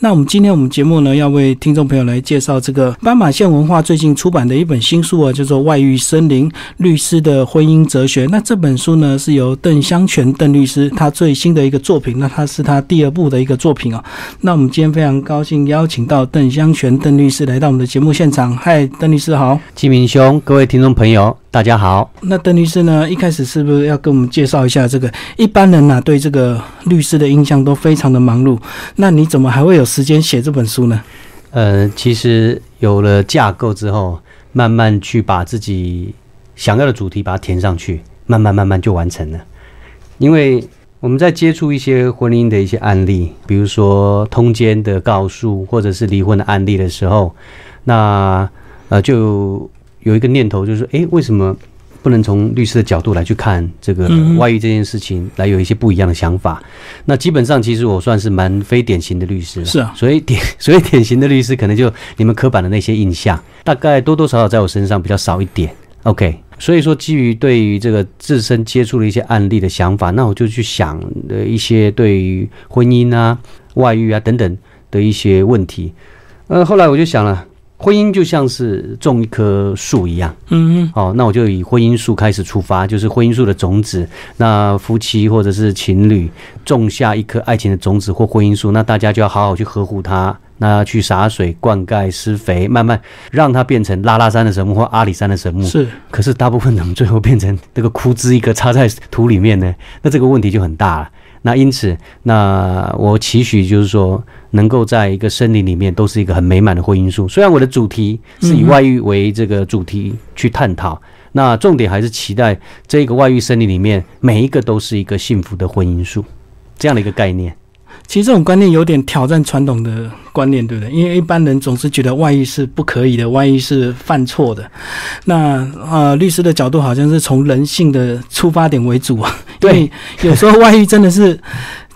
那我们今天我们节目呢，要为听众朋友来介绍这个斑马线文化最近出版的一本新书啊，叫做《外遇森林律师的婚姻哲学》。那这本书呢，是由邓香泉邓律师他最新的一个作品，那他是他第二部的一个作品啊。那我们今天非常高兴邀请到邓香泉邓律师来到我们的节目现场。嗨，邓律师好，金明兄，各位听众朋友。大家好，那邓律师呢？一开始是不是要跟我们介绍一下这个？一般人呢，对这个律师的印象都非常的忙碌，那你怎么还会有时间写这本书呢？呃，其实有了架构之后，慢慢去把自己想要的主题把它填上去，慢慢慢慢就完成了。因为我们在接触一些婚姻的一些案例，比如说通奸的告诉，或者是离婚的案例的时候，那呃就。有一个念头，就是说，哎，为什么不能从律师的角度来去看这个外遇这件事情，来有一些不一样的想法？那基本上，其实我算是蛮非典型的律师，是啊。所以典 所以典型的律师，可能就你们刻板的那些印象，大概多多少少在我身上比较少一点。OK，所以说基于对于这个自身接触的一些案例的想法，那我就去想的一些对于婚姻啊、外遇啊等等的一些问题。呃，后来我就想了。婚姻就像是种一棵树一样，嗯嗯，哦，那我就以婚姻树开始出发，就是婚姻树的种子。那夫妻或者是情侣种下一颗爱情的种子或婚姻树，那大家就要好好去呵护它，那去洒水、灌溉、施肥，慢慢让它变成拉拉山的神木或阿里山的神木。是，可是大部分怎么最后变成这个枯枝一个插在土里面呢？那这个问题就很大了。那因此，那我期许就是说，能够在一个森林里面，都是一个很美满的婚姻树。虽然我的主题是以外遇为这个主题去探讨，那重点还是期待这个外遇森林里面每一个都是一个幸福的婚姻树，这样的一个概念。其实这种观念有点挑战传统的观念，对不对？因为一般人总是觉得外遇是不可以的，外遇是犯错的。那呃，律师的角度好像是从人性的出发点为主啊。对，有时候外遇真的是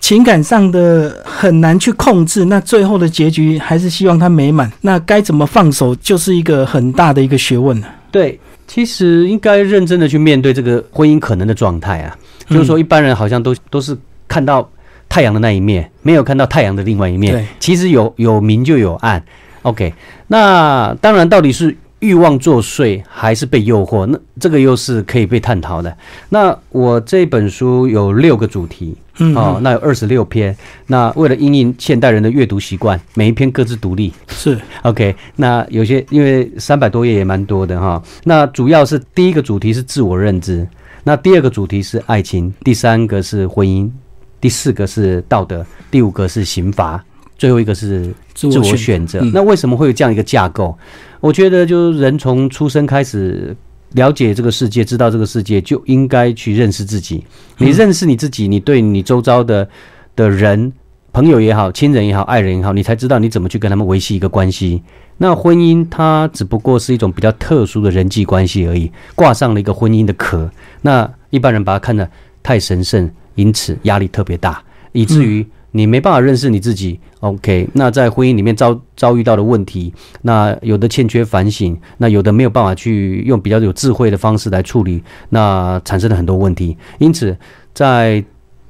情感上的很难去控制，那最后的结局还是希望他美满。那该怎么放手，就是一个很大的一个学问了。对，其实应该认真的去面对这个婚姻可能的状态啊。就是说，一般人好像都都是看到。太阳的那一面没有看到太阳的另外一面，其实有有明就有暗。OK，那当然到底是欲望作祟还是被诱惑？那这个又是可以被探讨的。那我这本书有六个主题，哦，那有二十六篇。那为了应应现代人的阅读习惯，每一篇各自独立。是 OK，那有些因为三百多页也蛮多的哈。那主要是第一个主题是自我认知，那第二个主题是爱情，第三个是婚姻。第四个是道德，第五个是刑罚，最后一个是自我选择。那为什么会有这样一个架构？我觉得，就是人从出生开始了解这个世界，知道这个世界，就应该去认识自己。你认识你自己，你对你周遭的的人、朋友也好、亲人也好、爱人也好，你才知道你怎么去跟他们维系一个关系。那婚姻它只不过是一种比较特殊的人际关系而已，挂上了一个婚姻的壳。那一般人把它看得太神圣。因此压力特别大，以至于你没办法认识你自己。OK，那在婚姻里面遭遭遇到的问题，那有的欠缺反省，那有的没有办法去用比较有智慧的方式来处理，那产生了很多问题。因此，在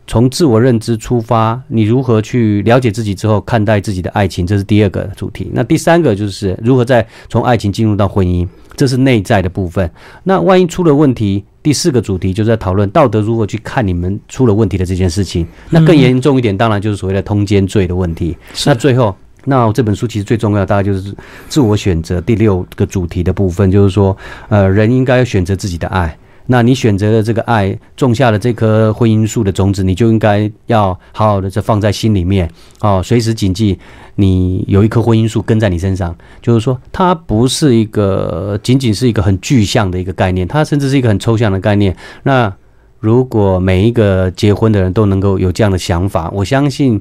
从自我认知出发，你如何去了解自己之后看待自己的爱情，这是第二个主题。那第三个就是如何在从爱情进入到婚姻，这是内在的部分。那万一出了问题，第四个主题就是在讨论道德如何去看你们出了问题的这件事情。那更严重一点，当然就是所谓的通奸罪的问题。那最后，那这本书其实最重要，大概就是自我选择第六个主题的部分，就是说，呃，人应该要选择自己的爱。那你选择了这个爱，种下了这棵婚姻树的种子，你就应该要好好的这放在心里面哦，随时谨记，你有一棵婚姻树跟在你身上，就是说，它不是一个仅仅是一个很具象的一个概念，它甚至是一个很抽象的概念。那如果每一个结婚的人都能够有这样的想法，我相信。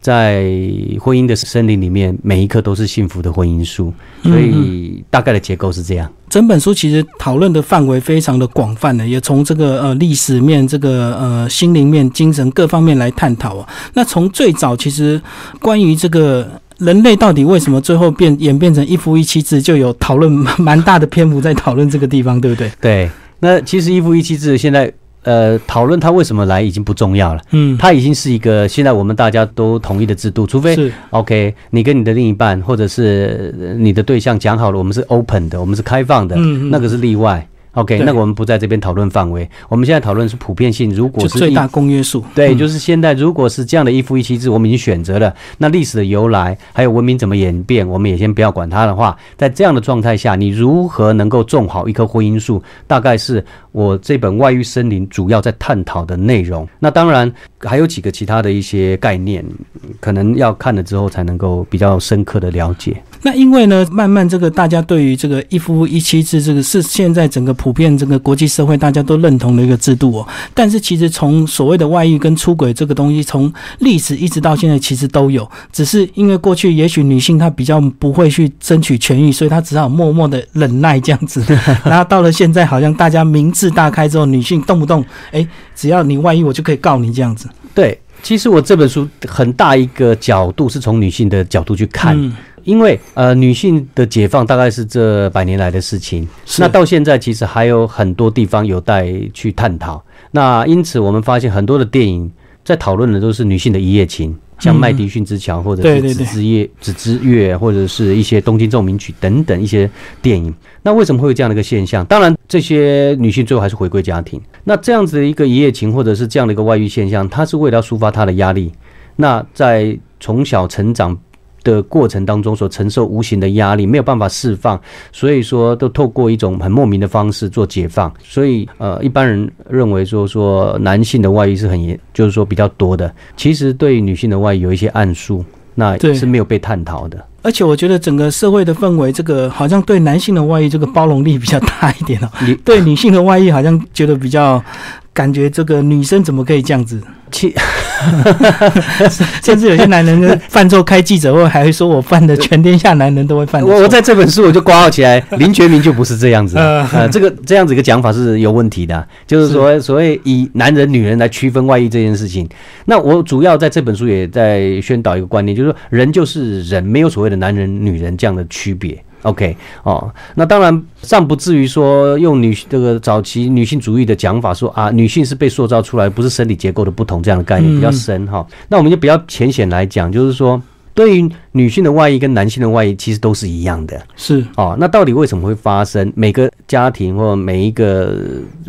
在婚姻的森林里面，每一棵都是幸福的婚姻树，所以大概的结构是这样。整本书其实讨论的范围非常的广泛的，也从这个呃历史面、这个呃心灵面、精神各方面来探讨啊。那从最早其实关于这个人类到底为什么最后变演变成一夫一妻制，就有讨论蛮大的篇幅在讨论这个地方，对不对？对。那其实一夫一妻制现在。呃，讨论他为什么来已经不重要了，嗯，他已经是一个现在我们大家都同意的制度，除非是。OK，你跟你的另一半或者是呃你的对象讲好了，我们是 open 的，我们是开放的，嗯嗯。那个是例外。OK，那我们不在这边讨论范围，我们现在讨论是普遍性。如果是最大公约数，对，嗯就是现在如果是这样的一夫一妻制，我们已经选择了，那历史的由来还有文明怎么演变，我们也先不要管它的话，在这样的状态下，你如何能够种好一棵婚姻树，大概是我这本《外遇森林》主要在探讨的内容。那当然还有几个其他的一些概念，可能要看了之后才能够比较深刻的了解。那因为呢，慢慢这个大家对于这个一夫一妻制这个是现在整个普遍这个国际社会大家都认同的一个制度哦。但是其实从所谓的外遇跟出轨这个东西，从历史一直到现在其实都有，只是因为过去也许女性她比较不会去争取权益，所以她只好默默的忍耐这样子。然后到了现在，好像大家明智大开之后，女性动不动哎，只要你万一，我就可以告你这样子。对，其实我这本书很大一个角度是从女性的角度去看。嗯因为呃，女性的解放大概是这百年来的事情，那到现在其实还有很多地方有待去探讨。那因此，我们发现很多的电影在讨论的都是女性的一夜情，像《麦迪逊之桥》或者是《对对对纸之夜》《子之月》，或者是一些《东京奏鸣曲》等等一些电影。那为什么会有这样的一个现象？当然，这些女性最后还是回归家庭。那这样子的一个一夜情，或者是这样的一个外遇现象，它是为了要抒发她的压力。那在从小成长的过程当中所承受无形的压力，没有办法释放，所以说都透过一种很莫名的方式做解放。所以呃，一般人认为说说男性的外遇是很严，就是说比较多的。其实对女性的外遇有一些暗数，那对是没有被探讨的。而且我觉得整个社会的氛围，这个好像对男性的外遇这个包容力比较大一点哦，你对女性的外遇好像觉得比较感觉这个女生怎么可以这样子？其甚至有些男人犯错开记者会，还会说我犯的全天下男人都会犯。我我在这本书我就挂号起来，林觉民就不是这样子，呃呃，这个这样子一个讲法是有问题的，就是说所谓以男人女人来区分外遇这件事情。那我主要在这本书也在宣导一个观念，就是说人就是人，没有所谓的男人女人这样的区别。OK，哦，那当然尚不至于说用女这个早期女性主义的讲法说啊，女性是被塑造出来，不是生理结构的不同这样的概念嗯比较深哈。那我们就比较浅显来讲，就是说对于女性的外衣跟男性的外衣其实都是一样的是哦。那到底为什么会发生？每个家庭或每一个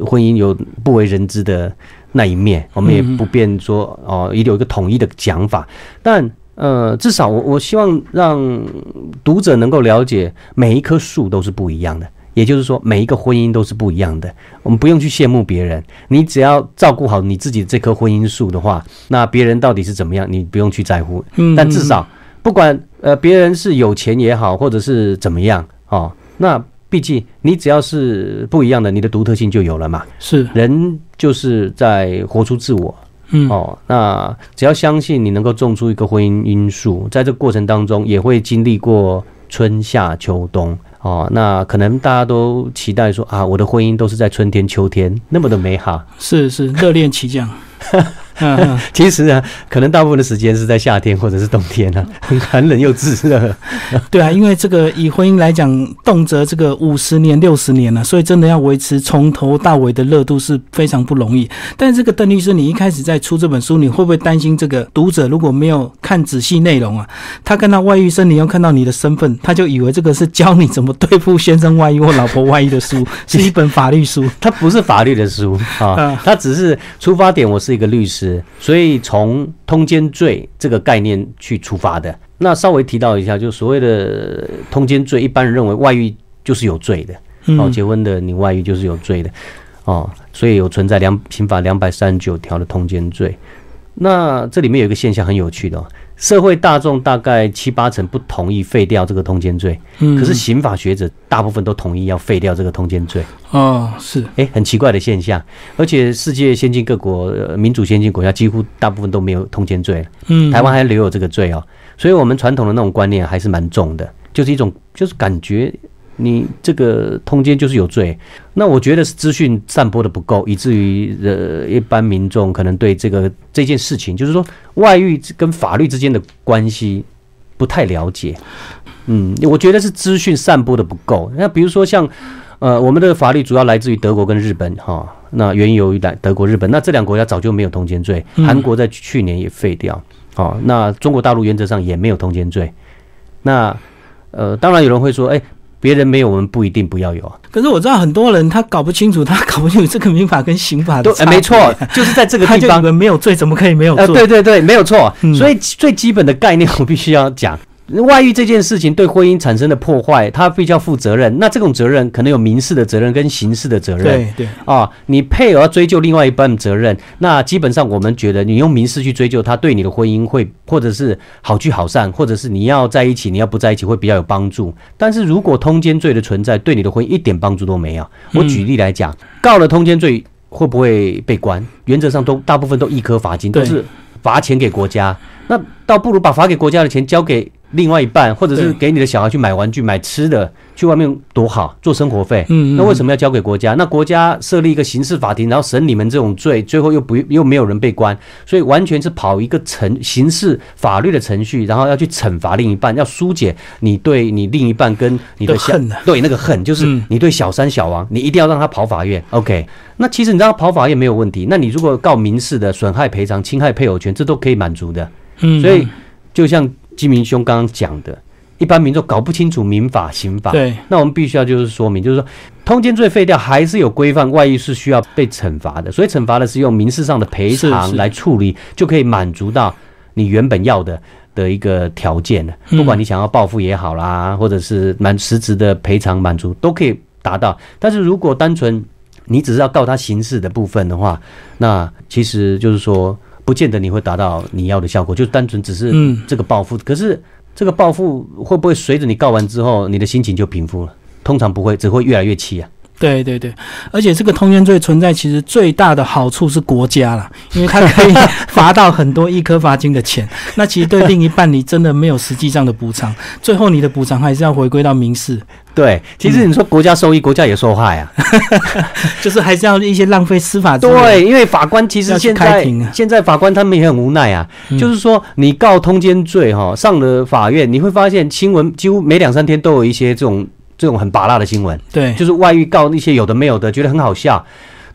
婚姻有不为人知的那一面，我们也不便说哦，一定有一个统一的讲法，但。呃，至少我我希望让读者能够了解，每一棵树都是不一样的，也就是说，每一个婚姻都是不一样的。我们不用去羡慕别人，你只要照顾好你自己这棵婚姻树的话，那别人到底是怎么样，你不用去在乎。嗯但至少不管呃别人是有钱也好，或者是怎么样哦，那毕竟你只要是不一样的，你的独特性就有了嘛。是人就是在活出自我，嗯哦，那只要相信你能够种出一个婚姻因素，在这个过程当中也会经历过春夏秋冬。哦，那可能大家都期待说啊，我的婚姻都是在春天、秋天那么的美好。是是热恋期这样。其实啊，可能大部分的时间是在夏天或者是冬天啊，很寒冷又炙热。对啊，因为这个以婚姻来讲，动辄这个五十年、六十年了、所以真的要维持从头到尾的热度是非常不容易。但是这个邓律师，你一开始在出这本书，你会不会担心这个读者如果没有看仔细内容啊，他看到外遇生，你又看到你的身份，他就以为这个是教你怎么对付先生外遇或老婆外遇的书，是一本法律书。它不是法律的书啊嗯，它只是出发点。我是一个律师，所以从通奸罪这个概念去出发的。那稍微提到一下，就所谓的通奸罪，一般人认为外遇就是有罪的，哦，嗯，结婚的你外遇就是有罪的，哦，所以有存在两刑法两百三十九条的通奸罪。那这里面有一个现象很有趣的、哦，社会大众大概七八成不同意废掉这个通奸罪，嗯。可是刑法学者大部分都同意要废掉这个通奸罪。哦，是。诶，很奇怪的现象，而且世界先进各国、呃民主先进国家几乎大部分都没有通奸罪了，嗯，台湾还留有这个罪哦，所以我们传统的那种观念还是蛮重的，就是一种就是感觉你这个通奸就是有罪。那我觉得是资讯散播的不够，以至于呃一般民众可能对这个这件事情，就是说外遇跟法律之间的关系不太了解。嗯，我觉得是资讯散播的不够。那比如说像呃，我们的法律主要来自于德国跟日本哈，那源由于来德国、日本，那这两个国家早就没有通奸罪，嗯韩国在去年也废掉，哦，那中国大陆原则上也没有通奸罪，那呃，当然有人会说，哎、别人没有，我们不一定不要有啊，可是我知道很多人他搞不清楚，他 搞不清楚这个民法跟刑法的都、差别、哎没错，就是在这个地方没有罪，怎么可以没有罪？呃，对对对，没有错。嗯所以最基本的概念我必须要讲。外遇这件事情对婚姻产生的破坏，他必须要负责任。那这种责任可能有民事的责任跟刑事的责任。对对，啊，你配偶要追究另外一半责任，那基本上我们觉得你用民事去追究他，对你的婚姻会或者是好聚好散，或者是你要在一起，你要不在一起会比较有帮助。但是如果通奸罪的存在对你的婚姻一点帮助都没有，我举例来讲，告了通奸罪会不会被关？原则上都大部分都一颗罚金，都是罚钱给国家。那倒不如把罚给国家的钱交给另外一半，或者是给你的小孩去买玩具、买吃的，去外面多好，做生活费。嗯嗯那为什么要交给国家？那国家设立一个刑事法庭，然后审你们这种罪，最后又不又没有人被关，所以完全是跑一个程刑事法律的程序，然后要去惩罚另一半，要疏解你对你另一半跟你的恨啊对那个恨，就是嗯你对小三小王，你一定要让他跑法院。OK，那其实你让他跑法院没有问题，那你如果告民事的损害赔偿、侵害配偶权，这都可以满足的。嗯，所以就像金明兄刚刚讲的，一般民众搞不清楚民法、刑法，对。那我们必须要就是说明，就是说通奸罪废掉，还是有规范，外遇是需要被惩罚的，所以惩罚的是用民事上的赔偿来处理，就可以满足到你原本要的。的一个条件了，嗯。不管你想要报复也好啦，或者是满实质的赔偿满足，都可以达到。但是如果单纯你只是要告他刑事的部分的话，那其实就是说，不见得你会达到你要的效果，就单纯只是嗯这个报复。可是这个报复会不会随着你告完之后，你的心情就平复了？通常不会，只会越来越气啊。对对对，而且这个通奸罪存在，其实最大的好处是国家啦，因为它可以 罚到很多一颗罚金的钱。那其实对另一半，你真的没有实际上的补偿，最后你的补偿还是要回归到民事，对，其实你说国家受益，国家也受害啊。就是还是要一些浪费司法资源。对，因为法官其实现在啊现在法官他们也很无奈啊，嗯就是说你告通奸罪哈，上了法院，你会发现新闻几乎每两三天都有一些这种这种很拔辣的新闻。对，就是外遇告那些有的没有的，觉得很好笑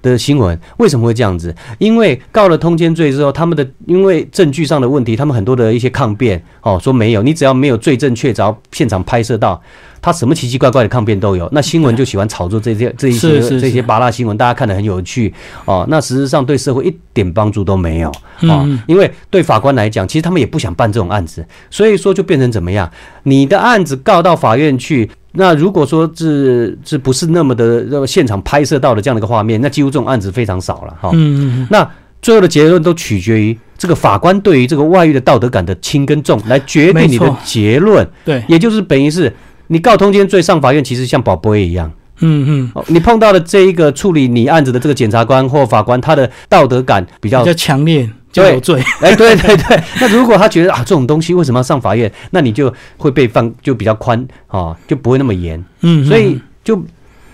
的新闻，为什么会这样子？因为告了通奸罪之后，他们的因为证据上的问题，他们很多的一些抗辩哦，说没有，你只要没有罪证确凿，现场拍摄到。他什么奇奇怪怪的抗辩都有，那新闻就喜欢炒作这些这一些这些拔辣新闻，大家看得很有趣哦。那事实上对社会一点帮助都没有啊因为对法官来讲，其实他们也不想办这种案子，所以说就变成怎么样？你的案子告到法院去，那如果说是是不是那么的呃现场拍摄到的这样的一个画面，那几乎这种案子非常少了哈。嗯嗯嗯，那最后的结论都取决于这个法官对于这个外遇的道德感的轻跟重来决定你的结论，对，也就是等于是你告通奸罪上法院，其实像宝贝一样。嗯嗯，哦，你碰到的这一个处理你案子的这个检察官或法官，他的道德感比较比较强烈就有罪。哎，对对对，那如果他觉得啊这种东西为什么要上法院，那你就会被放就比较宽啊、就不会那么严，嗯，所以就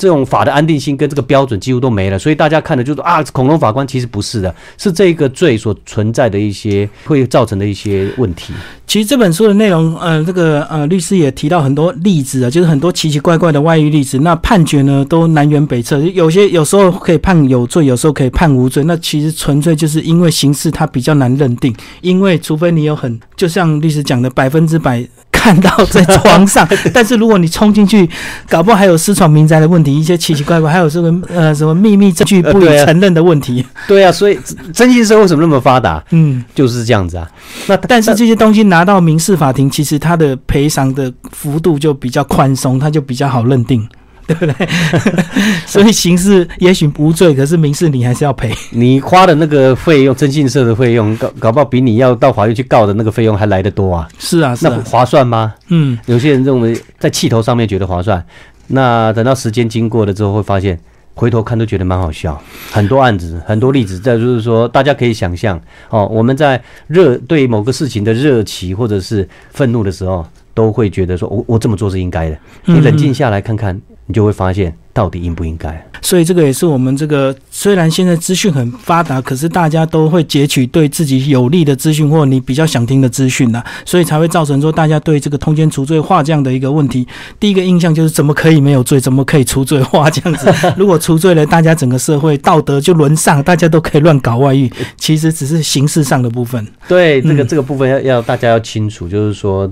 这种法的安定性跟这个标准几乎都没了，所以大家看的就是啊恐龙法官其实不是的，是这个罪所存在的一些会造成的一些问题。其实这本书的内容，呃，这个呃律师也提到很多例子啊，就是很多奇奇怪怪的外遇例子。那判决呢都南辕北辙，有些有时候可以判有罪，有时候可以判无罪。那其实纯粹就是因为刑事它比较难认定，因为除非你有很，就像律师讲的百分之百。看到在床上，但是如果你冲进去，搞不好还有私闯民宅的问题，一些奇奇怪怪，还有这个呃什么秘密证据不予承认的问题。对啊，所以征信社为什么那么发达，嗯，就是这样子啊。那但是这些东西拿到民事法庭，其实它的赔偿的幅度就比较宽松，它就比较好认定，对不对？所以刑事也许无罪，可是民事你还是要赔。你花的那个费用，征信社的费用，搞搞不好比你要到法院去告的那个费用还来得多啊。是啊，是啊，那不划算吗？嗯，有些人认为在气头上面觉得划算，那等到时间经过了之后，会发现回头看都觉得蛮好笑。很多案子，很多例子，再就是说，大家可以想象哦，我们在热对某个事情的热情或者是愤怒的时候，都会觉得说我我这么做是应该的。你冷静下来看看，你就会发现到底应不应该？所以这个也是我们这个虽然现在资讯很发达，可是大家都会截取对自己有利的资讯或你比较想听的资讯呐，所以才会造成说大家对这个通奸除罪化这样的一个问题，第一个印象就是怎么可以没有罪，怎么可以除罪化这样子？如果除罪了，大家整个社会道德就沦丧，大家都可以乱搞外遇，其实只是形式上的部分。对，这个这个部分要要大家要清楚，就是说。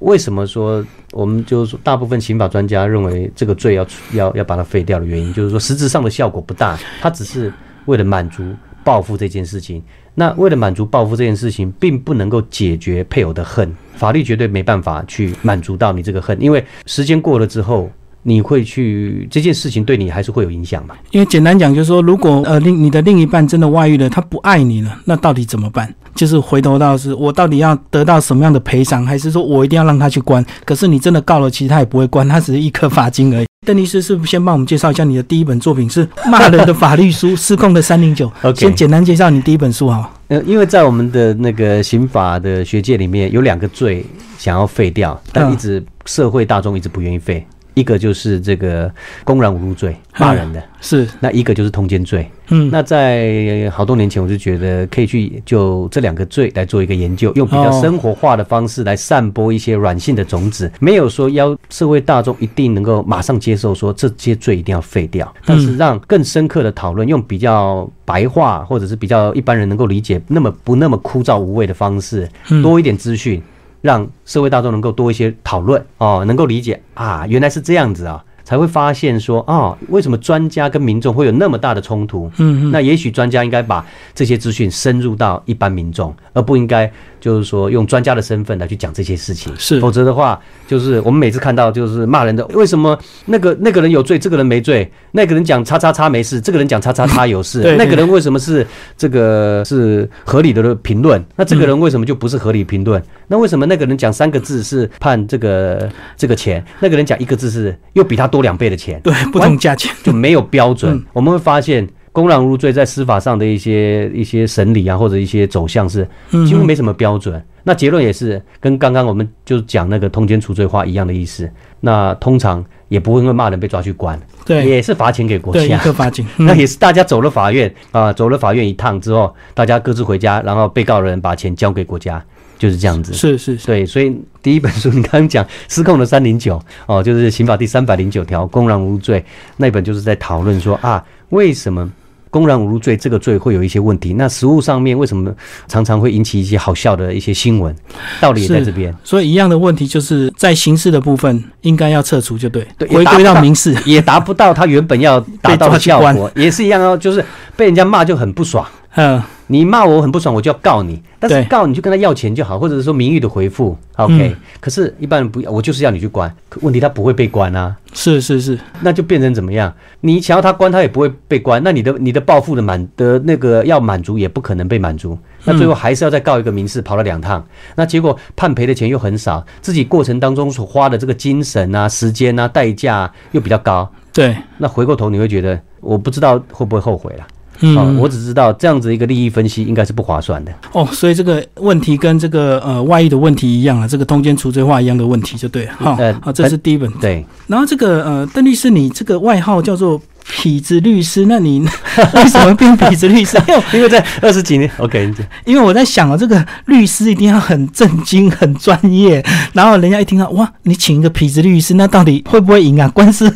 为什么说我们就是说，大部分刑法专家认为这个罪要要要把它废掉的原因，就是说实质上的效果不大，它只是为了满足报复这件事情。那为了满足报复这件事情，并不能够解决配偶的恨，法律绝对没办法去满足到你这个恨，因为时间过了之后。你会去这件事情对你还是会有影响吗？因为简单讲就是说，如果呃另你的另一半真的外遇了，他不爱你了，那到底怎么办？就是回头到是我到底要得到什么样的赔偿，还是说我一定要让他去关？可是你真的告了，其实他也不会关，他只是一颗罚金而已。邓律师是不是先帮我们介绍一下你的第一本作品是骂人的法律书《失控的三零九》？先简单介绍你第一本书哈。呃，因为在我们的那个刑法的学界里面，有两个罪想要废掉，但一直社会大众一直不愿意废。一个就是这个公然侮辱罪，骂人的，是。那一个就是通奸罪。嗯，那在好多年前，我就觉得可以去就这两个罪来做一个研究，用比较生活化的方式来散播一些软性的种子，没有说要社会大众一定能够马上接受说这些罪一定要废掉，但是让更深刻的讨论，用比较白话或者是比较一般人能够理解，那么不那么枯燥无味的方式，多一点资讯。让社会大众能够多一些讨论哦，能够理解啊，原来是这样子啊。才会发现说啊，为什么专家跟民众会有那么大的冲突？嗯，那也许专家应该把这些资讯深入到一般民众，而不应该就是说用专家的身份来去讲这些事情。是，否则的话，就是我们每次看到就是骂人的，为什么那个那个人有罪，这个人没罪？那个人讲叉叉叉没事，这个人讲叉叉叉有事。那个人为什么是这个是合理的评论？那这个人为什么就不是合理评论？那为什么那个人讲三个字是判这个这个钱，那个人讲一个字是又比他多？多两倍的钱，对不同价钱就没有标准。我们会发现，公然侮辱罪在司法上的一些一些审理啊，或者一些走向是几乎没什么标准。那结论也是跟刚刚我们就讲那个通奸除罪化一样的意思。那通常也不会因为骂人被抓去关，对，也是罚钱给国家，一个罚金。那也是大家走了法院啊，走了法院一趟之后，大家各自回家，然后被告人把钱交给国家。就是这样子，是是，对，所以第一本书你刚刚讲失控的三零九哦，就是刑法第三百零九条公然侮辱罪那本，就是在讨论说啊，为什么公然侮辱罪这个罪会有一些问题？那实物上面为什么常常会引起一些好笑的一些新闻？道理也在这边。所以一样的问题就是在刑事的部分应该要撤除，就对，回归到民事也达不到他原本要达到的效果，也是一样哦，就是被人家骂就很不爽。嗯，你骂我很不爽，我就要告你。但是告你就跟他要钱就好，或者是说名誉的回复，OK。可是一般人不要，我就是要你去关。问题他不会被关啊。是是是，那就变成怎么样？你想要他关，他也不会被关。那你的你的报复的满的那个要满足，也不可能被满足。那最后还是要再告一个民事，跑了两趟。那结果判赔的钱又很少，自己过程当中所花的这个精神啊、时间啊、代价又比较高。对，那回过头你会觉得，我不知道会不会后悔了。嗯，我只知道这样子一个利益分析应该是不划算的哦，所以这个问题跟这个呃外遇的问题一样啊，这个通奸除罪化一样的问题就对了。好，好，这是第一本。对，然后这个呃邓律师，你这个外号叫做。痞子律师，那你 为什么变痞子律师？因为在二十几年，OK，因为我在想啊，这个律师一定要很正经、很专业，然后人家一听到哇，你请一个痞子律师，那到底会不会赢啊？官司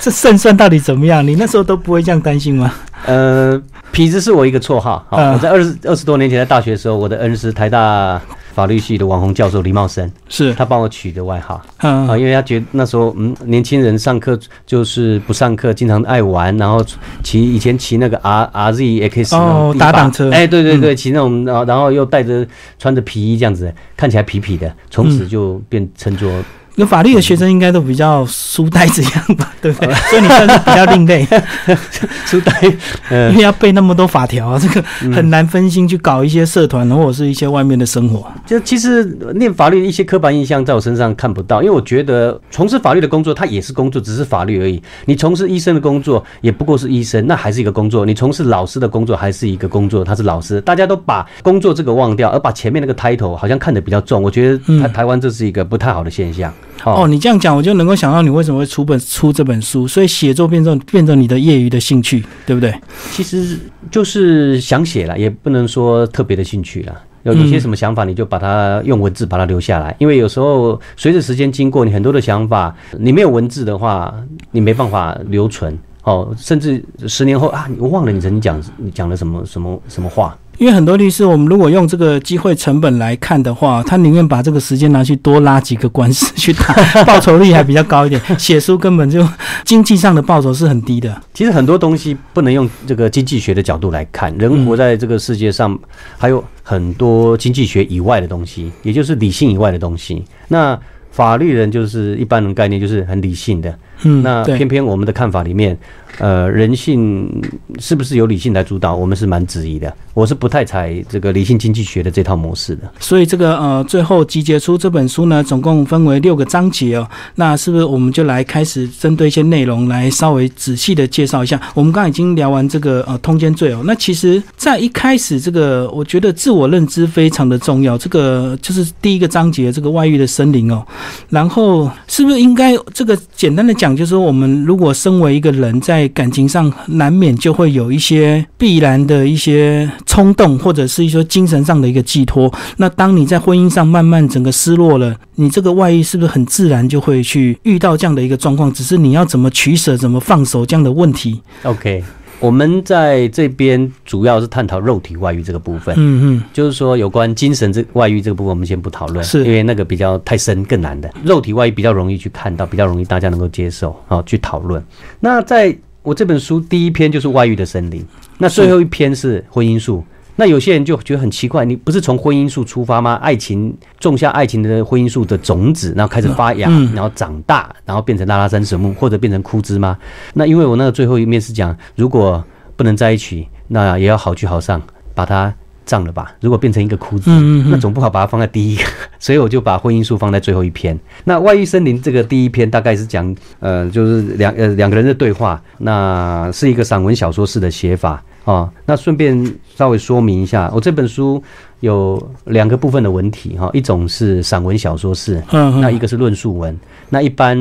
这胜算到底怎么样？你那时候都不会这样担心吗？呃，痞子是我一个绰号。我在二十二十多年前在大学的时候，我的恩师台大。法律系的网红教授李茂生是他帮我取的外号啊，因为他觉得那时候嗯，年轻人上课就是不上课，经常爱玩，然后骑以前骑那个 R R Z X 哦打挡车，哎对对对，骑那种然后然后又带着穿着皮衣这样子，看起来痞痞的，从此就变称作。有法律的学生应该都比较书呆子样吧，对不对？所以你算是比较另类，书呆，因为要背那么多法条啊，这个很难分心去搞一些社团或者是一些外面的生活。就其实念法律一些刻板印象在我身上看不到，因为我觉得从事法律的工作它也是工作，只是法律而已。你从事医生的工作也不过是医生，那还是一个工作；你从事老师的工作还是一个工作，他是老师。大家都把工作这个忘掉，而把前面那个 title 好像看得比较重。我觉得台台湾这是一个不太好的现象。哦，你这样讲，我就能够想到你为什么会出本出这本书。所以写作变成变成你的业余的兴趣，对不对？其实就是想写了，也不能说特别的兴趣了。有有些什么想法，你就把它用文字把它留下来。因为有时候随着时间经过，你很多的想法，你没有文字的话，你没办法留存。哦，甚至十年后啊，我忘了你曾经讲你讲了什么什么什么话。因为很多律师，我们如果用这个机会成本来看的话，他宁愿把这个时间拿去多拉几个官司去打，报酬率还比较高一点。写书根本就经济上的报酬是很低的。其实很多东西不能用这个经济学的角度来看，人活在这个世界上，还有很多经济学以外的东西，也就是理性以外的东西。那法律人就是一般人概念，就是很理性的。嗯，那偏偏我们的看法里面。呃，人性是不是由理性来主导？我们是蛮质疑的。我是不太采这个理性经济学的这套模式的。所以这个呃，最后集结出这本书呢，总共分为六个章节哦。那是不是我们就来开始针对一些内容来稍微仔细的介绍一下？我们刚刚已经聊完这个呃通奸罪哦。那其实，在一开始这个，我觉得自我认知非常的重要。这个就是第一个章节，这个外遇的森林哦。然后是不是应该这个简单的讲，就是说我们如果身为一个人在感情上难免就会有一些必然的一些冲动，或者是一些精神上的一个寄托。那当你在婚姻上慢慢整个失落了，你这个外遇是不是很自然就会去遇到这样的一个状况？只是你要怎么取舍、怎么放手这样的问题。OK，我们在这边主要是探讨肉体外遇这个部分。嗯嗯，就是说有关精神这外遇这个部分，我们先不讨论，是因为那个比较太深更难的。肉体外遇比较容易去看到，比较容易大家能够接受，好去讨论。那在我这本书第一篇就是外遇的森林，那最后一篇是婚姻树。那有些人就觉得很奇怪，你不是从婚姻树出发吗？爱情种下爱情的婚姻树的种子，然后开始发芽，然后长大，然后变成拉拉山神木，或者变成枯枝吗？那因为我那个最后一面是讲，如果不能在一起，那也要好聚好散，把它。葬了吧？如果变成一个枯枝，那总不好把它放在第一个，所以我就把婚姻树放在最后一篇。那外遇森林这个第一篇大概是讲，呃，就是两呃两个人的对话，那是一个散文小说式的写法啊。那顺便稍微说明一下，我这本书有两个部分的文体哈，一种是散文小说式，那一个是论述文。那一般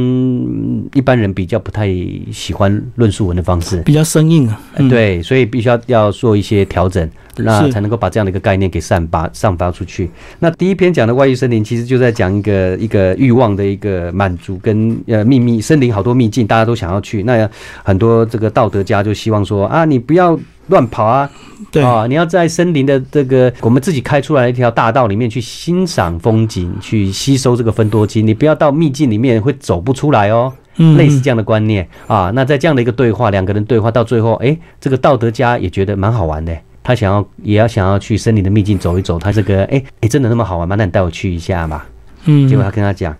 一般人比较不太喜欢论述文的方式，比较生硬啊。对，所以必须要要做一些调整。那才能够把这样的一个概念给散发散发出去。那第一篇讲的外遇森林，其实就在讲一个一个欲望的一个满足跟呃秘密森林好多秘境，大家都想要去。那很多这个道德家就希望说啊，你不要乱跑啊，对啊，你要在森林的这个我们自己开出来一条大道里面去欣赏风景，去吸收这个分多精。你不要到秘境里面会走不出来哦。类似这样的观念啊。那在这样的一个对话，两个人对话到最后，哎，这个道德家也觉得蛮好玩的。他想要，也要想要去森林的秘境走一走。他这个，哎哎，真的那么好玩吗？那你带我去一下嘛。嗯。结果他跟他讲，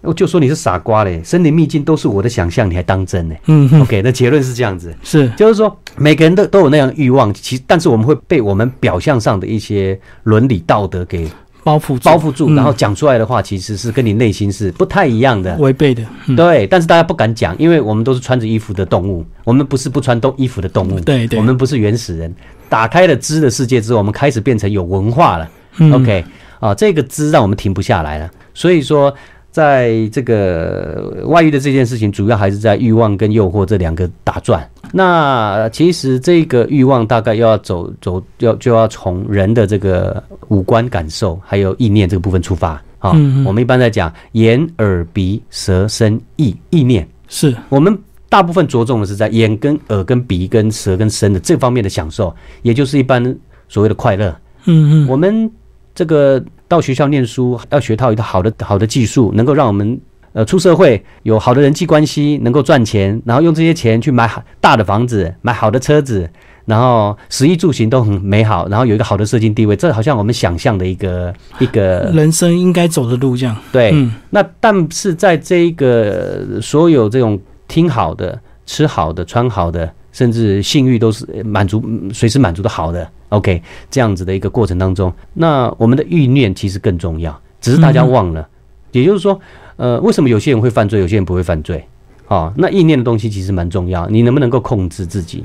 我就说你是傻瓜嘞，森林秘境都是我的想象，你还当真呢？嗯。OK，那结论是这样子，是，就是说每个人都都有那样的欲望，其但是我们会被我们表象上的一些伦理道德给。包袱包袱住，然后讲出来的话，其实是跟你内心是不太一样的，违背的。对，但是大家不敢讲，因为我们都是穿着衣服的动物，我们不是不穿动衣服的动物。对对，我们不是原始人。打开了知的世界之后，我们开始变成有文化了。OK，啊，这个知让我们停不下来了。所以说。在这个外遇的这件事情，主要还是在欲望跟诱惑这两个打转。那其实这个欲望大概要走走，要就要从人的这个五官感受还有意念这个部分出发啊。我们一般在讲眼、耳、鼻、舌、身、意，意念是我们大部分着重的是在眼、跟耳、跟鼻、跟舌、跟身的这方面的享受，也就是一般所谓的快乐。嗯嗯，我们这个。到学校念书要学到一套好的好的技术，能够让我们呃出社会有好的人际关系，能够赚钱，然后用这些钱去买好大的房子，买好的车子，然后食衣住行都很美好，然后有一个好的社经地位，这好像我们想象的一个一个人生应该走的路这样。对，嗯那但是在这一个所有这种听好的、吃好的、穿好的。甚至性欲都是满足，随时满足的好的，OK，这样子的一个过程当中，那我们的欲念其实更重要，只是大家忘了。也就是说，呃，为什么有些人会犯罪，有些人不会犯罪？哦，那意念的东西其实蛮重要，你能不能够控制自己？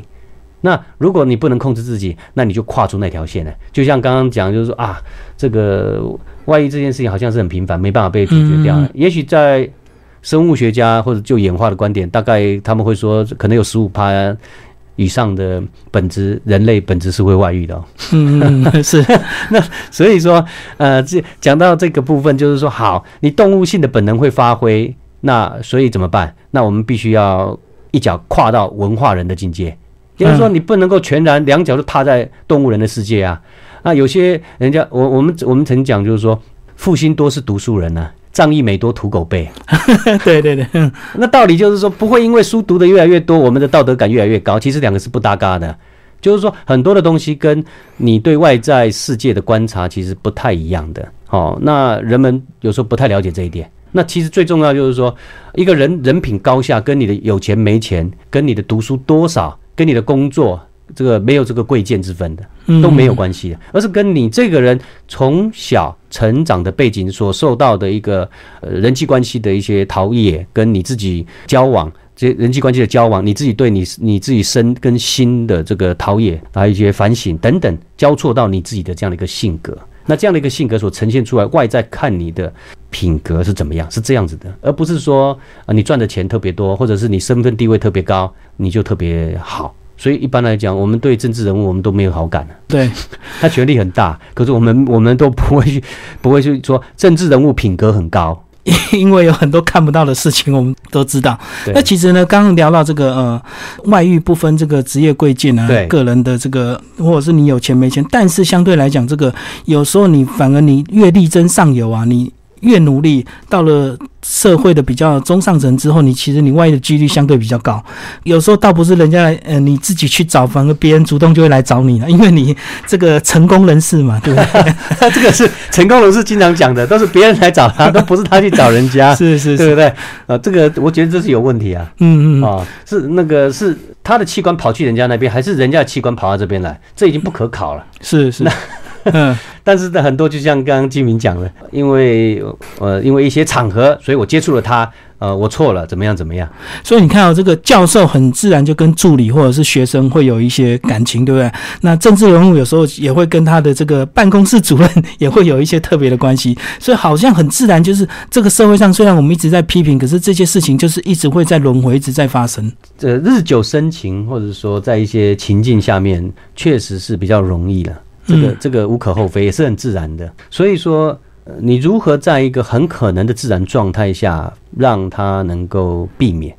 那如果你不能控制自己，那你就跨出那条线了。就像刚刚讲，就是说啊，这个外遇这件事情好像是很频繁，没办法被解决掉。也许在生物学家或者就演化的观点，大概他们会说，可能有十五趴以上的本质，人类本质是会外遇的、哦。嗯，嗯是，所以说，呃，这讲到这个部分，就是说，好，你动物性的本能会发挥，那所以怎么办？那我们必须要一脚跨到文化人的境界，也就是说，嗯你不能够全然两脚都踏在动物人的世界啊。那有些人家，我我们我们曾讲，就是说，负心多是读书人呢、仗义每多屠狗辈。对对对，嗯那道理就是说，不会因为书读的越来越多，我们的道德感越来越高。其实两个是不搭嘎的，就是说很多的东西跟你对外在世界的观察其实不太一样的。哦，那人们有时候不太了解这一点。那其实最重要就是说，一个人人品高下跟你的有钱没钱，跟你的读书多少，跟你的工作这个没有这个贵贱之分的。嗯都没有关系的，而是跟你这个人从小成长的背景所受到的一个呃人际关系的一些陶冶，跟你自己交往这些人际关系的交往，你自己对你你自己身跟心的这个陶冶，还有一些反省等等，交错到你自己的这样的一个性格。那这样的一个性格所呈现出来，外在看你的品格是怎么样，是这样子的，而不是说啊你赚的钱特别多，或者是你身份地位特别高，你就特别好。所以一般来讲，我们对政治人物我们都没有好感。对，他权力很大，可是我们我们都不会去 不会去说政治人物品格很高。因为有很多看不到的事情，我们都知道。那其实呢，刚刚聊到这个呃，外遇不分这个职业贵贱啊，个人的这个，或者是你有钱没钱，但是相对来讲，这个有时候你反而你越力争上游啊，你越努力，到了社会的比较中上层之后，你其实你外遇的几率相对比较高。有时候倒不是人家来，呃，你自己去找，反而别人主动就会来找你了，因为你这个成功人士嘛，对不对？这个是成功人士经常讲的，都是别人来找他，都不是他去找人家，是是是，对不对？啊，这个我觉得这是有问题啊。嗯嗯，啊，是那个是他的器官跑去人家那边，还是人家的器官跑到这边来？这已经不可考了。是是，嗯。但是呢，很多就像刚刚金明讲的，因为呃，因为一些场合，所以我接触了他，呃，我错了，怎么样怎么样？所以你看到、这个教授很自然就跟助理或者是学生会有一些感情，对不对？那政治人物有时候也会跟他的这个办公室主任 也会有一些特别的关系，所以好像很自然，就是这个社会上虽然我们一直在批评，可是这些事情就是一直会在轮回，一直在发生。呃，日久生情，或者说在一些情境下面，确实是比较容易了。这个嗯这个无可厚非，也是很自然的。所以说，呃你如何在一个很可能的自然状态下，让它能够避免，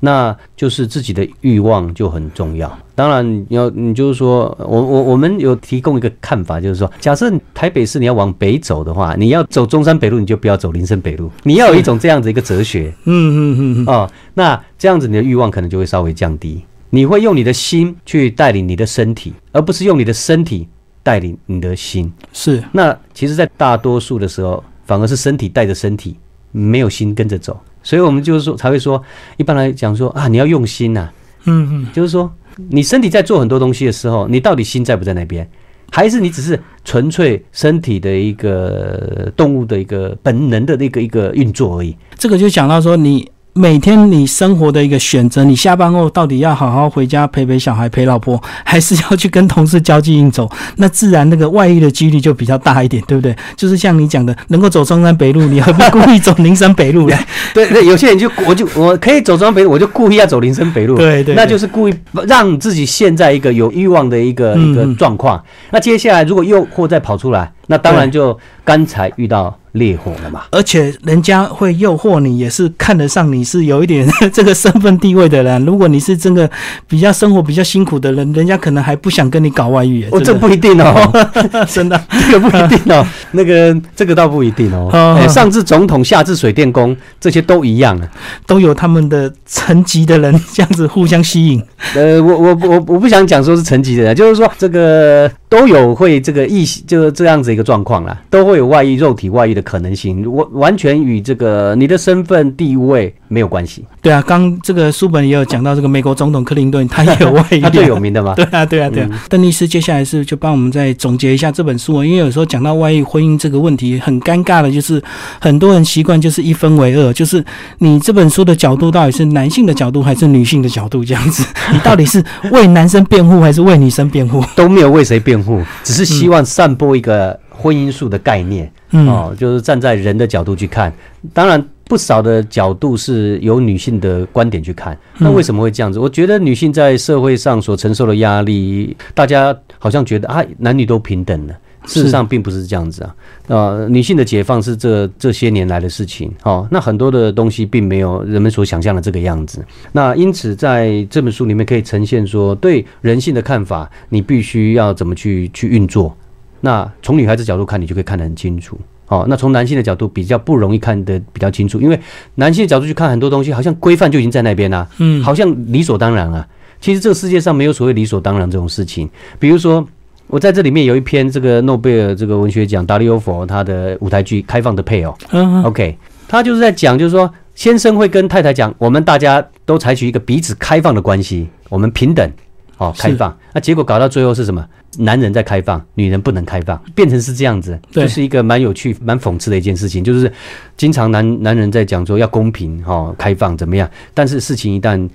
那就是自己的欲望就很重要。当然，你要你就是说我我我们有提供一个看法，就是说，假设台北市你要往北走的话，你要走中山北路，你就不要走林森北路。你要有一种这样子一个哲学，嗯嗯嗯嗯，哦，那这样子你的欲望可能就会稍微降低。你会用你的心去带领你的身体，而不是用你的身体带领你的心。是那其实，在大多数的时候，反而是身体带着身体，没有心跟着走。所以我们就是说，才会说，一般来讲说啊，你要用心呐、嗯嗯就是说，你身体在做很多东西的时候，你到底心在不在那边？还是你只是纯粹身体的一个动物的一个本能的那个一个运作而已？这个就讲到说你。每天你生活的一个选择，你下班后到底要好好回家陪陪小孩、陪老婆，还是要去跟同事交际应酬？那自然那个外遇的几率就比较大一点，对不对？就是像你讲的，能够走中山北路，你何必故意走林山北路呢？对对，有些人就我就我可以走中山北路，我就故意要走林森北路，对 对，那就是故意让自己陷在一个有欲望的一个嗯一个状况。那接下来如果诱惑再跑出来，那当然就刚才遇到烈火了嘛。而且人家会诱惑你，也是看得上你是有一点 这个身份地位的人。如果你是真的比较生活比较辛苦的人，人家可能还不想跟你搞外遇耶。哦，这不一定哦，真的，这个不一定哦，那个这个倒不一定哦。哦哎，上至总统，下至水电工，这些都一样啊。都有他们的层级的人这样子互相吸引。呃，我我我我不想讲说是层级的人，就是说这个都有会这个异就是这样子一个状况啦，都会有外遇、肉体外遇的可能性，完完全与这个你的身份地位没有关系。对啊，刚这个书本也有讲到，这个美国总统克林顿他也有外遇，他最有名的嘛。对啊，对啊，对啊。邓律师接下来是就帮我们再总结一下这本书哦，因为有时候讲到外遇婚姻这个问题，很尴尬的就是很多人习惯就是一分为二，就是你这本书的角度到底是男性的角度还是女性的角度这样子，你到底是为男生辩护还是为女生辩护？都没有为谁辩护，只是希望散播一个婚姻术的概念，嗯哦，就是站在人的角度去看。当然，不少的角度是由女性的观点去看。那为什么会这样子？我觉得女性在社会上所承受的压力，大家好像觉得啊，男女都平等了。事实上并不是这样子啊，呃，女性的解放是这这些年来的事情，哦，那很多的东西并没有人们所想象的这个样子。那因此在这本书里面可以呈现说，对人性的看法，你必须要怎么去去运作。那从女孩子角度看，你就可以看得很清楚。哦，那从男性的角度比较不容易看得比较清楚，因为男性的角度去看很多东西，好像规范就已经在那边啦，嗯好像理所当然啊。其实这个世界上没有所谓理所当然这种事情，比如说。我在这里面有一篇这个诺贝尔这个文学奖达利欧佛他的舞台剧《开放的配偶》嗯，，OK，他就是在讲，就是说先生会跟太太讲，我们大家都采取一个彼此开放的关系，我们平等，哦，开放。那结果搞到最后是什么？男人在开放，女人不能开放，变成是这样子，对。就是一个蛮有趣、蛮讽刺的一件事情，就是经常男男人在讲说要公平、哦，开放怎么样，但是事情一旦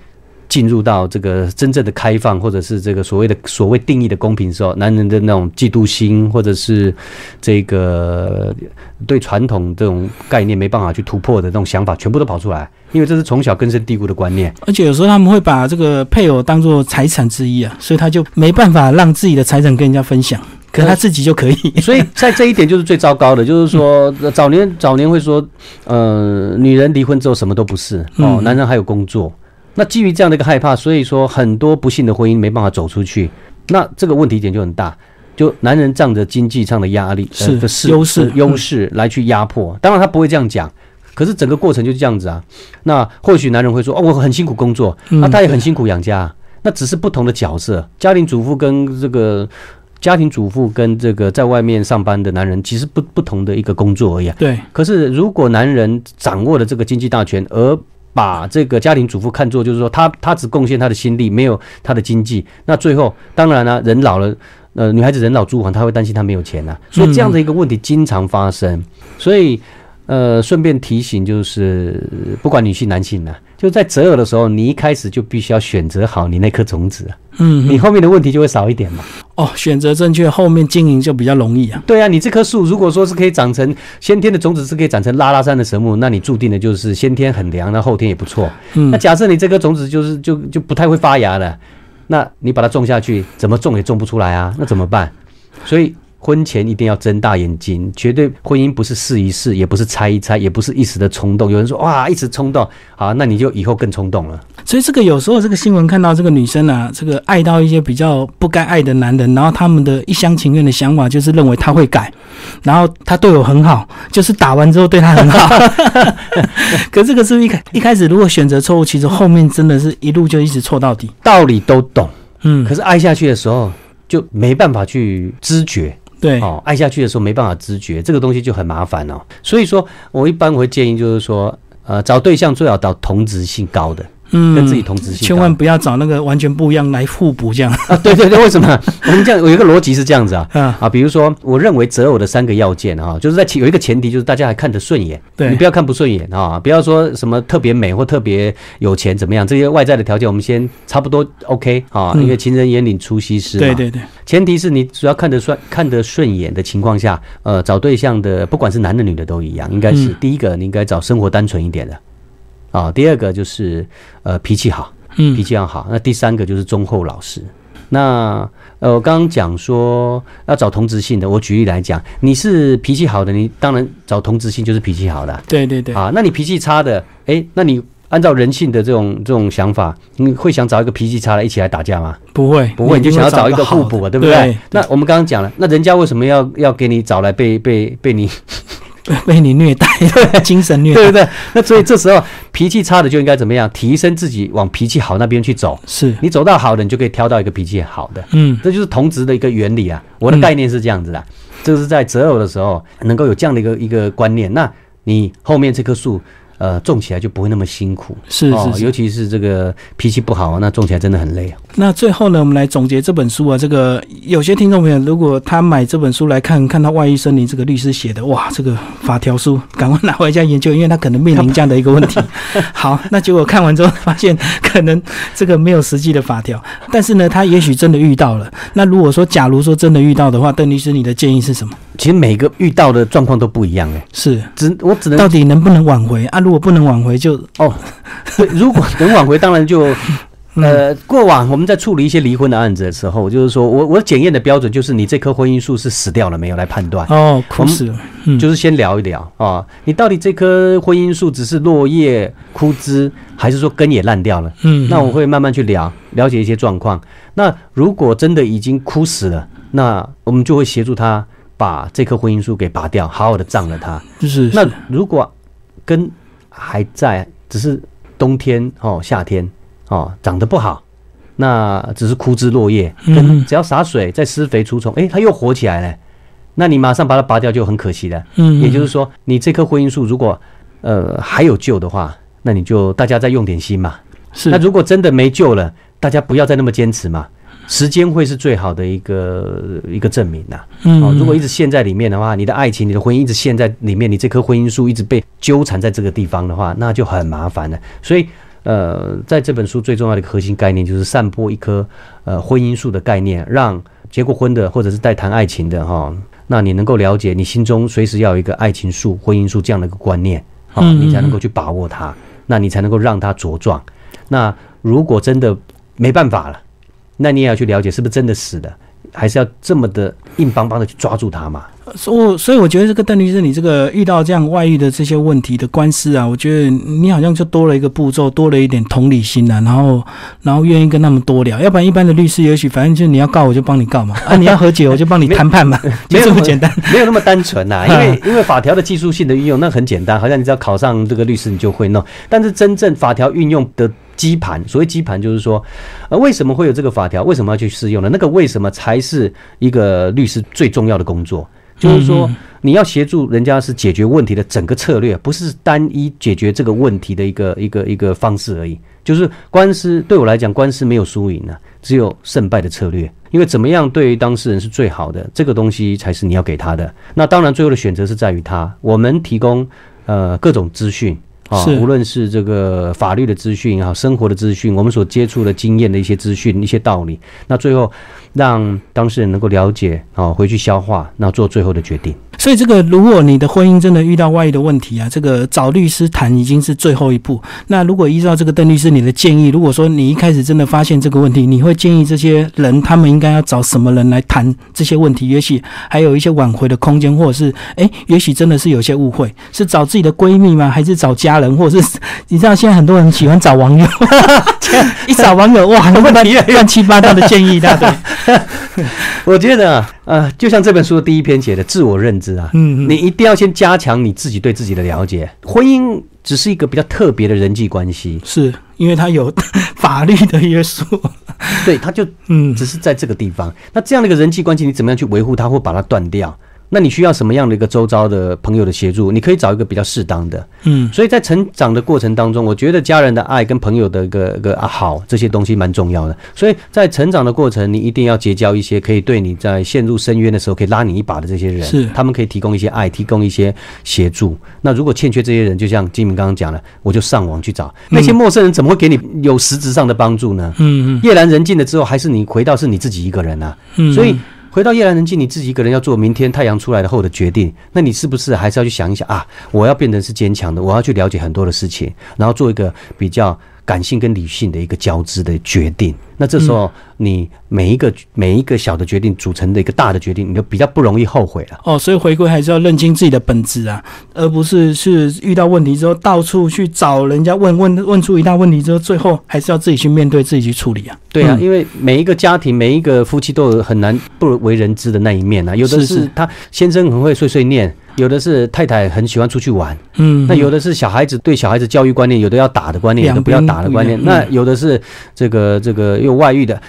进入到这个真正的开放，或者是这个所谓的所谓定义的公平的时候，男人的那种嫉妒心，或者是这个对传统这种概念没办法去突破的那种想法，全部都跑出来，因为这是从小根深蒂固的观念。而且有时候他们会把这个配偶当做财产之一啊，所以他就没办法让自己的财产跟人家分享，可是他自己就可以。所以在这一点就是最糟糕的，就是说呃早年早年会说，呃，女人离婚之后什么都不是哦，嗯男人还有工作。那基于这样的一个害怕，所以说很多不幸的婚姻没办法走出去。那这个问题点就很大，就男人仗着经济上的压力是优势呃优势 来去压迫。当然他不会这样讲，可是整个过程就是这样子啊。那或许男人会说，哦，我很辛苦工作，嗯那他也很辛苦养家，那只是不同的角色，家庭主妇跟这个。家庭主妇跟这个在外面上班的男人，其实不不同的一个工作而已、啊。对，可是如果男人掌握了这个经济大权，而把这个家庭主妇看作就是说他他只贡献他的心力，没有他的经济，那最后当然了、人老了，呃，女孩子人老珠黄，她会担心她没有钱呐、所以这样的一个问题经常发生。所以呃，顺便提醒就是，不管女性男性呢、就在择偶的时候，你一开始就必须要选择好你那颗种子啊，嗯，你后面的问题就会少一点嘛。哦，选择正确，后面经营就比较容易啊。对啊，你这棵树如果说是可以长成先天的种子是可以长成拉拉山的神木，那你注定的就是先天很凉，那后天也不错。嗯那，假设你这颗种子就是就就不太会发芽了，那你把它种下去，怎么种也种不出来啊，那怎么办？所以婚前一定要睁大眼睛，绝对婚姻不是试一试，也不是猜一猜，也不是一时的冲动。有人说哇，一时冲动，好，那你就以后更冲动了。所以这个有时候这个新闻看到这个女生啊，这个爱到一些比较不该爱的男人，然后他们的一厢情愿的想法就是认为他会改，然后他对我很好，就是打完之后对他很好。可这个是不是一开一开始如果选择错误，其实后面真的是一路就一直错到底。道理都懂，嗯可，是爱下去的时候就没办法去知觉。对，哦，爱下去的时候没办法知觉，这个东西就很麻烦哦。所以说我一般会建议就是说，呃，找对象最好找同质性高的，嗯。跟自己同质性千万不要找那个完全不一样来互补这样。啊，对对对，为什么？我们这样有一个逻辑是这样子啊。啊，啊，比如说，我认为择偶的三个要件啊，就是在其有一个前提，就是大家还看得顺眼，对。你不要看不顺眼啊，不要说什么特别美或特别有钱怎么样，这些外在的条件我们先差不多 OK 啊，嗯。因为情人眼里出西施嘛。对对对，前提是你只要看得顺看得顺眼的情况下，呃，找对象的不管是男的女的都一样，应该是、嗯。第一个你应该找生活单纯一点的，啊，第二个就是呃脾气好，嗯脾气要好，那第三个就是忠厚老实。那呃，我刚刚讲说要找同质性的，我举例来讲，你是脾气好的，你当然找同质性就是脾气好的啊对对对，啊。那你脾气差的，诶，那你按照人性的这种这种想法，你会想找一个脾气差的一起来打架吗？不会不会，你就想要找一个互补啊，对不对？对，那我们刚刚讲了，那人家为什么要要给你找来被被被你，被 被你虐待，精神虐待，对不对？那所以这时候脾气差的就应该怎么样？提升自己往脾气好那边去走。是，你走到好的，你就可以挑到一个脾气好的，嗯，这就是同值的一个原理啊。我的概念是这样子的，这是在择偶的时候能够有这样的一个一个观念，那你后面这棵树。呃，种起来就不会那么辛苦，是哦是是尤其是这个脾气不好，那种起来真的很累啊。那最后呢，我们来总结这本书啊。这个有些听众朋友，如果他买这本书来看，看到外遇森林这个律师写的，哇，这个法条书，赶快拿回家研究，因为他可能面临这样的一个问题。好，那结果看完之后发现，可能这个没有实际的法条，但是呢，他也许真的遇到了。那如果说，假如说真的遇到的话，邓律师，你的建议是什么？其实每个遇到的状况都不一样哎，是，只我只能到底能不能挽回啊？如果不能挽回，就哦，对，如果能挽回，当然就。嗯呃，过往我们在处理一些离婚的案子的时候，就是说我我检验的标准就是你这棵婚姻树是死掉了没有来判断，哦，枯死了，嗯，就是先聊一聊啊，你到底这棵婚姻树只是落叶枯枝，还是说根也烂掉了？嗯，那我会慢慢去聊，了解一些状况。那如果真的已经枯死了，那我们就会协助他把这棵婚姻树给拔掉，好好的葬了它。就是那如果根还在，只是冬天哦，夏天哦长得不好，那只是枯枝落叶，嗯根只要洒水再施肥除虫，诶，它又活起来了。那你马上把它拔掉就很可惜了。嗯，也就是说，你这棵婚姻树如果呃还有救的话，那你就大家再用点心嘛。是那如果真的没救了，大家不要再那么坚持嘛。时间会是最好的一个一个证明呐、嗯哦，如果一直陷在里面的话，你的爱情、你的婚姻一直陷在里面，你这棵婚姻树一直被纠缠在这个地方的话，那就很麻烦了。所以，呃，在这本书最重要的一个核心概念就是散播一棵呃婚姻树的概念，让结过婚的或者是在谈爱情的哈、那你能够了解，你心中随时要有一个爱情树、婚姻树这样的一个观念，啊、你才能够去把握它，那你才能够让它茁壮。那如果真的没办法了，那你也要去了解是不是真的死的，还是要这么的硬邦邦的去抓住他嘛？所以所以我觉得这个邓律师，你这个遇到这样外遇的这些问题的官司啊，我觉得你好像就多了一个步骤，多了一点同理心啊，然后然后愿意跟他们多聊，要不然一般的律师也许反正就你要告我就帮你告嘛，啊你要和解我就帮你谈判嘛，没有这么简单。没有那么单纯呐、因为因为法条的技术性的运用那很简单，好像你只要考上这个律师你就会弄，但是真正法条运用的基盘，所谓基盘就是说，呃，为什么会有这个法条？为什么要去适用呢？那个为什么才是一个律师最重要的工作？就是说，你要协助人家是解决问题的整个策略，不是单一解决这个问题的一个一个一个方式而已。就是官司对我来讲，官司没有输赢啊，只有胜败的策略。因为怎么样对于当事人是最好的，这个东西才是你要给他的。那当然，最后的选择是在于他。我们提供呃各种资讯。啊是，无论是这个法律的资讯也好，生活的资讯，我们所接触的经验的一些资讯、一些道理，那最后让当事人能够了解，啊，回去消化，那做最后的决定。所以这个，如果你的婚姻真的遇到外遇的问题啊，这个找律师谈已经是最后一步。那如果依照这个邓律师你的建议，如果说你一开始真的发现这个问题，你会建议这些人他们应该要找什么人来谈这些问题？也许还有一些挽回的空间，或者是诶，也许真的是有些误会，是找自己的闺蜜吗？还是找家人？或者是你知道现在很多人喜欢找网友，一找网友哇，乱乱七八糟的建议一大堆。我觉得啊，呃，就像这本书的第一篇写的自我认知啊，嗯嗯你一定要先加强你自己对自己的了解。婚姻只是一个比较特别的人际关系，是因为它有 法律的约束，对，它就嗯只是在这个地方。那这样的一个人际关系，你怎么样去维护它或把它断掉？那你需要什么样的一个周遭的朋友的协助？你可以找一个比较适当的。嗯所以在成长的过程当中，我觉得家人的爱跟朋友的一个一个啊好这些东西蛮重要的。所以在成长的过程，你一定要结交一些可以对你在陷入深渊的时候可以拉你一把的这些人，是他们可以提供一些爱，提供一些协助。那如果欠缺这些人，就像金明刚刚讲了，我就上网去找那些陌生人，怎么会给你有实质上的帮助呢？嗯嗯夜阑人静了之后，还是你回到是你自己一个人啊。嗯，所以回到夜阑人静，你自己一个人要做明天太阳出来的后的决定，那你是不是还是要去想一想啊？我要变成是坚强的，我要去了解很多的事情，然后做一个比较感性跟理性的一个交织的决定。那这时候你每一个每一个小的决定组成的一个大的决定，你就比较不容易后悔了。哦，所以回归还是要认清自己的本质啊，而不是是遇到问题之后到处去找人家问问问出一大问题之后，最后还是要自己去面对，自己去处理啊。对啊，嗯因为每一个家庭、每一个夫妻都有很难不为人知的那一面啊。有的是他先生很会碎碎念，有的是太太很喜欢出去玩，嗯，那有的是小孩子对小孩子教育观念，有的要打的观念，有的不要打的观念。那有的是这个这个又外遇的，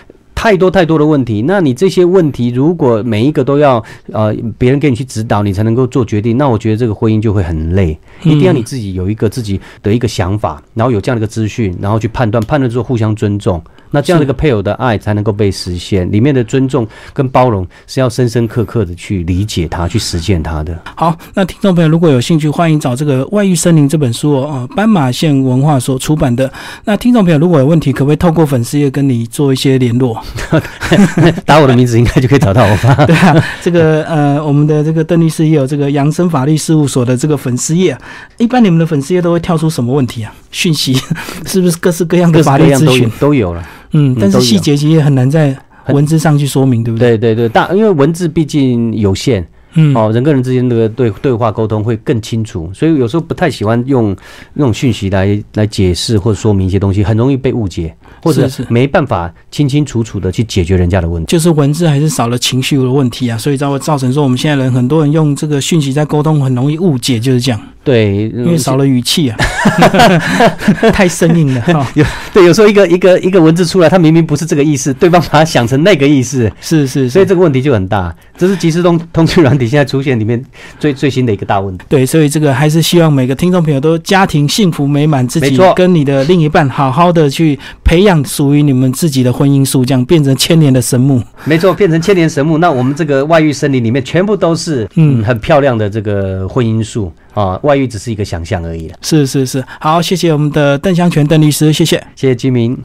太多太多的问题。那你这些问题，如果每一个都要呃别人给你去指导，你才能够做决定，那我觉得这个婚姻就会很累。嗯一定要你自己有一个自己的一个想法，然后有这样的一个资讯，然后去判断，判断之后互相尊重。那这样的一个配偶的爱才能够被实现，里面的尊重跟包容是要深深刻刻的去理解它，去实践它的。好，那听众朋友如果有兴趣，欢迎找这个《外遇森林》这本书哦，呃，斑马线文化所出版的。那听众朋友如果有问题，可不可以透过粉丝页跟你做一些联络？打我的名字应该就可以找到我吧？对啊，这个呃，我们的这个邓律师也有这个扬生法律事务所的这个粉丝页、啊，一般你们的粉丝页都会跳出什么问题啊？讯息 是不是各式各样的法律咨询都有？都有了。嗯，但是细节其实也很难在文字上去说明，对不对？对对对，大因为文字毕竟有限嗯，哦，人跟人之间的对对话沟通会更清楚，所以有时候不太喜欢用那种讯息来来解释或者说明一些东西，很容易被误解，或者是是。没办法清清楚楚的去解决人家的问题。就是文字还是少了情绪的问题啊，所以才会造成说我们现在人很多人用这个讯息在沟通很容易误解，就是这样，对，因为少了语气啊，太生硬了 有、对，有时候一个一个一个文字出来，它明明不是这个意思，对方把它想成那个意思，是是，所以这个问题就很大。这是即时通通讯软体现在出现里面最最新的一个大问题。对，所以这个还是希望每个听众朋友都家庭幸福美满，自己跟你的另一半好好的去培养属于你们自己的婚姻树，这样变成千年的神木。没错，变成千年神木，那我们这个外遇森林里面全部都是嗯。嗯很漂亮的这个婚姻树啊，外遇只是一个想象而已了。是是是，好，谢谢我们的邓香全邓律师，谢谢。谢谢居民。